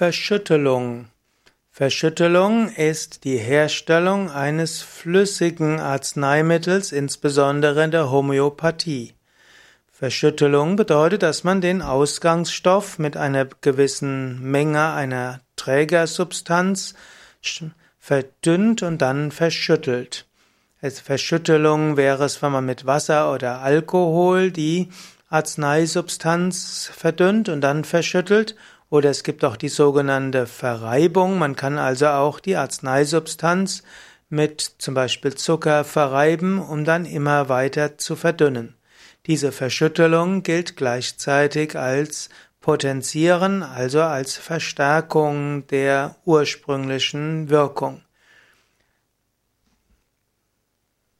Verschüttelung. Verschüttelung ist die Herstellung eines flüssigen Arzneimittels, insbesondere in der Homöopathie. Verschüttelung bedeutet, dass man den Ausgangsstoff mit einer gewissen Menge einer Trägersubstanz verdünnt und dann verschüttelt. Als Verschüttelung wäre es, wenn man mit Wasser oder Alkohol die Arzneisubstanz verdünnt und dann verschüttelt oder es gibt auch die sogenannte Verreibung. Man kann also auch die Arzneisubstanz mit zum Beispiel Zucker verreiben, um dann immer weiter zu verdünnen. Diese Verschüttelung gilt gleichzeitig als Potenzieren, also als Verstärkung der ursprünglichen Wirkung.